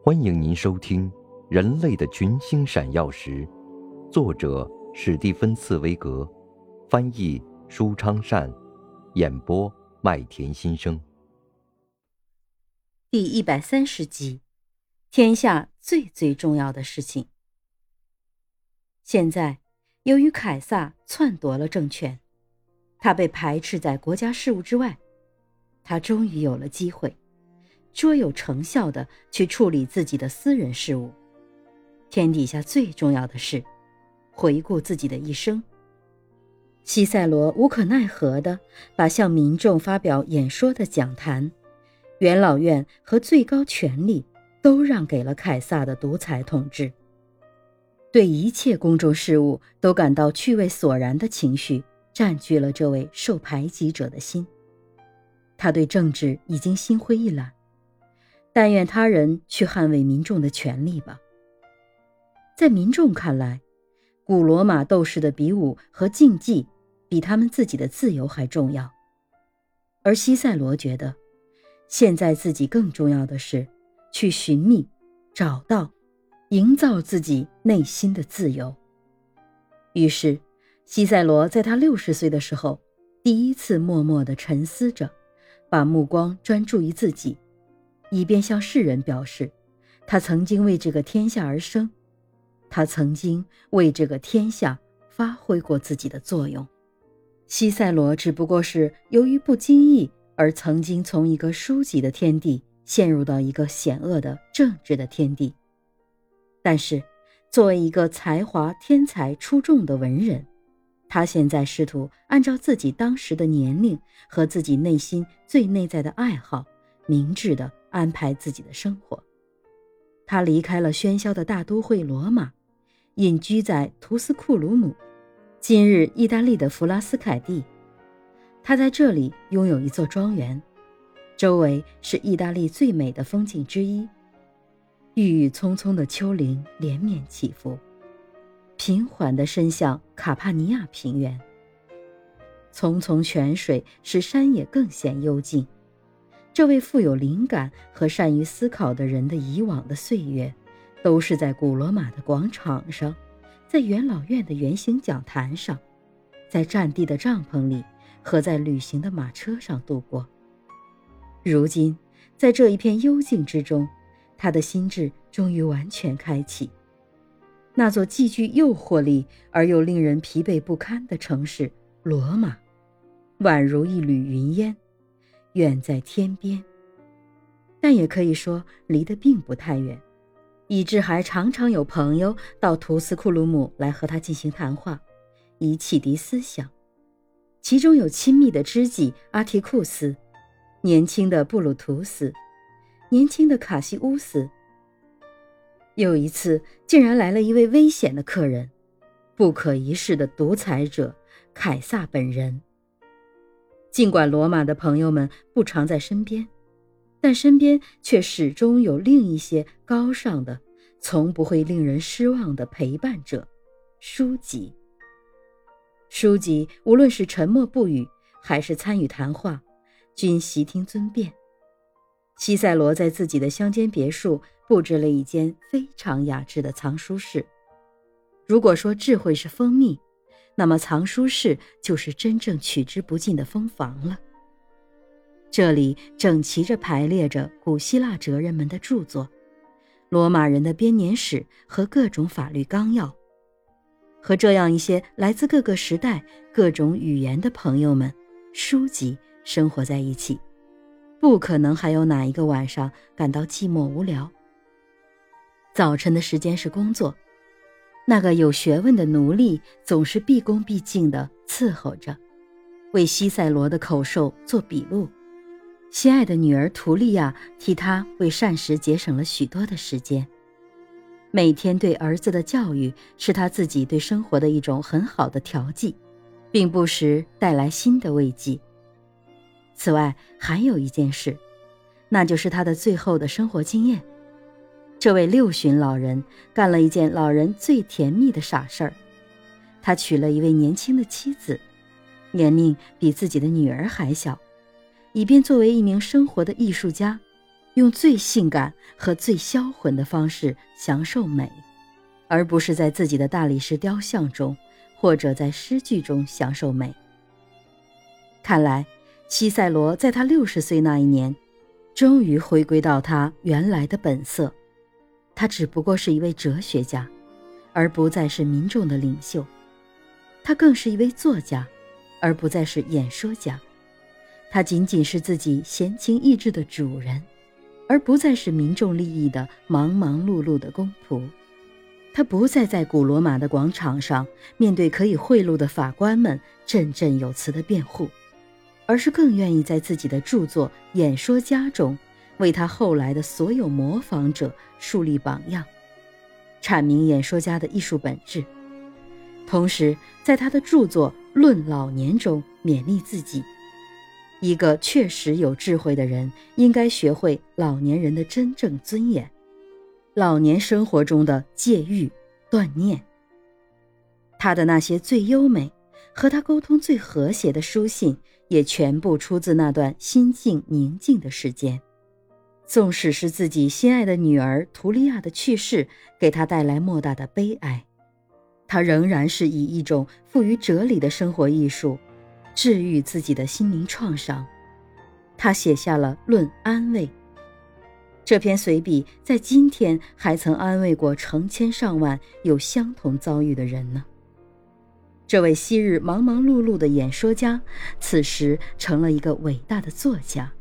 欢迎您收听《人类的群星闪耀时》，作者史蒂芬·茨威格，翻译舒昌善，演播麦田心声。第一百三十集，天下最最重要的事情。现在，由于凯撒篡夺了政权，他被排斥在国家事务之外，他终于有了机会。卓有成效的去处理自己的私人事务。天底下最重要的事，回顾自己的一生。西塞罗无可奈何的把向民众发表演说的讲坛、元老院和最高权力都让给了凯撒的独裁统治。对一切公众事务都感到趣味索然的情绪占据了这位受排挤者的心。他对政治已经心灰意懒。但愿他人去捍卫民众的权利吧。在民众看来，古罗马斗士的比武和竞技比他们自己的自由还重要，而西塞罗觉得，现在自己更重要的是去寻觅、找到、营造自己内心的自由。于是，西塞罗在他六十岁的时候，第一次默默地沉思着，把目光专注于自己。以便向世人表示，他曾经为这个天下而生，他曾经为这个天下发挥过自己的作用。西塞罗只不过是由于不经意而曾经从一个书籍的天地陷入到一个险恶的政治的天地。但是，作为一个才华天才出众的文人，他现在试图按照自己当时的年龄和自己内心最内在的爱好，明智的。安排自己的生活。他离开了喧嚣的大都会罗马，隐居在图斯库鲁姆，今日意大利的弗拉斯凯蒂。他在这里拥有一座庄园，周围是意大利最美的风景之一。郁郁葱葱的丘陵连绵起伏，平缓地伸向卡帕尼亚平原。淙淙泉水使山野更显幽静。这位富有灵感和善于思考的人的以往的岁月，都是在古罗马的广场上，在元老院的圆形讲坛上，在占地的帐篷里和在旅行的马车上度过。如今，在这一片幽静之中，他的心智终于完全开启。那座既具诱惑力而又令人疲惫不堪的城市——罗马，宛如一缕云烟。远在天边，但也可以说离得并不太远，以致还常常有朋友到图斯库鲁姆来和他进行谈话，以启迪思想。其中有亲密的知己阿提库斯，年轻的布鲁图斯，年轻的卡西乌斯。有一次，竟然来了一位危险的客人，不可一世的独裁者凯撒本人。尽管罗马的朋友们不常在身边，但身边却始终有另一些高尚的、从不会令人失望的陪伴者——书籍。书籍无论是沉默不语，还是参与谈话，均悉听尊便。西塞罗在自己的乡间别墅布置了一间非常雅致的藏书室。如果说智慧是蜂蜜，那么，藏书室就是真正取之不尽的蜂房了。这里整齐着排列着古希腊哲人们的著作、罗马人的编年史和各种法律纲要。和这样一些来自各个时代、各种语言的朋友们，书籍生活在一起，不可能还有哪一个晚上感到寂寞无聊。早晨的时间是工作。那个有学问的奴隶总是毕恭毕敬地伺候着，为西塞罗的口授做笔录。心爱的女儿图利亚替他为膳食节省了许多的时间。每天对儿子的教育是他自己对生活的一种很好的调剂，并不时带来新的慰藉。此外，还有一件事，那就是他的最后的生活经验。这位六旬老人干了一件老人最甜蜜的傻事儿，他娶了一位年轻的妻子，年龄比自己的女儿还小，以便作为一名生活的艺术家，用最性感和最销魂的方式享受美，而不是在自己的大理石雕像中或者在诗句中享受美。看来，西塞罗在他六十岁那一年，终于回归到他原来的本色。他只不过是一位哲学家，而不再是民众的领袖；他更是一位作家，而不再是演说家。他仅仅是自己闲情逸致的主人，而不再是民众利益的忙忙碌碌的公仆。他不再在古罗马的广场上面对可以贿赂的法官们振振有词的辩护，而是更愿意在自己的著作《演说家》中，为他后来的所有模仿者树立榜样，阐明演说家的艺术本质，同时在他的著作《论老年》中勉励自己。一个确实有智慧的人，应该学会老年人的真正尊严，老年生活中的戒欲、断念。他的那些最优美和他沟通最和谐的书信，也全部出自那段心境宁静的时间。纵使是自己心爱的女儿图利亚的去世给他带来莫大的悲哀，他仍然是以一种富于哲理的生活艺术。治愈自己的心灵创伤，他写下了《论安慰》这篇随笔，在今天还曾安慰过成千上万有相同遭遇的人呢。这位昔日忙忙碌碌的演说家，此时成了一个伟大的作家。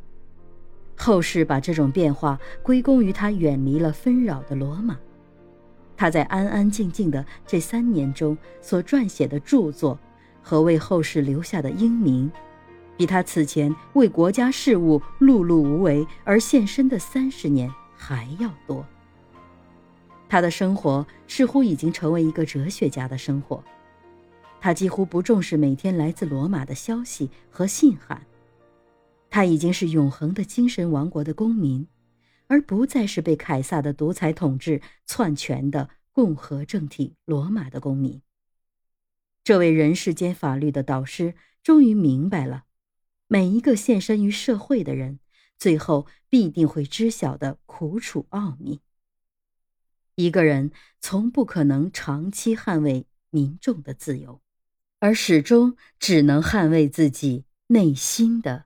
后世把这种变化归功于他远离了纷扰的罗马，他在安安静静的这三年中所撰写的著作。和为后世留下的英名，比他此前为国家事务碌碌无为而献身的三十年还要多。他的生活似乎已经成为一个哲学家的生活，他几乎不重视每天来自罗马的消息和信函，他已经是永恒的精神王国的公民，而不再是被凯撒的独裁统治篡权的共和政体罗马的公民。这位人世间法律的导师终于明白了，每一个献身于社会的人，最后必定会知晓的苦楚奥秘。一个人从不可能长期捍卫民众的自由，而始终只能捍卫自己内心的